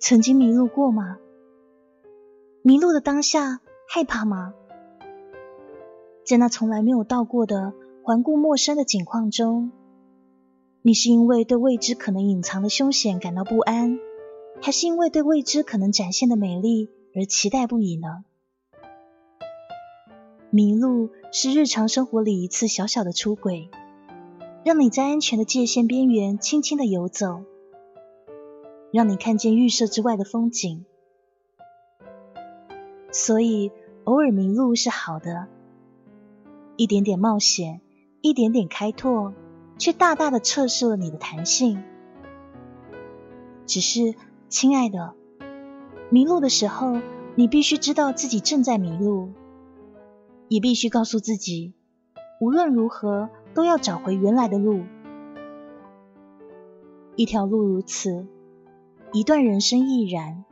曾经迷路过吗？迷路的当下害怕吗？在那从来没有到过的环顾陌生的景况中，你是因为对未知可能隐藏的凶险感到不安，还是因为对未知可能展现的美丽而期待不已呢？迷路是日常生活里一次小小的出轨，让你在安全的界限边缘轻轻的游走，让你看见预设之外的风景。所以，偶尔迷路是好的，一点点冒险，一点点开拓，却大大的测试了你的弹性。只是，亲爱的，迷路的时候，你必须知道自己正在迷路。也必须告诉自己，无论如何都要找回原来的路。一条路如此，一段人生亦然。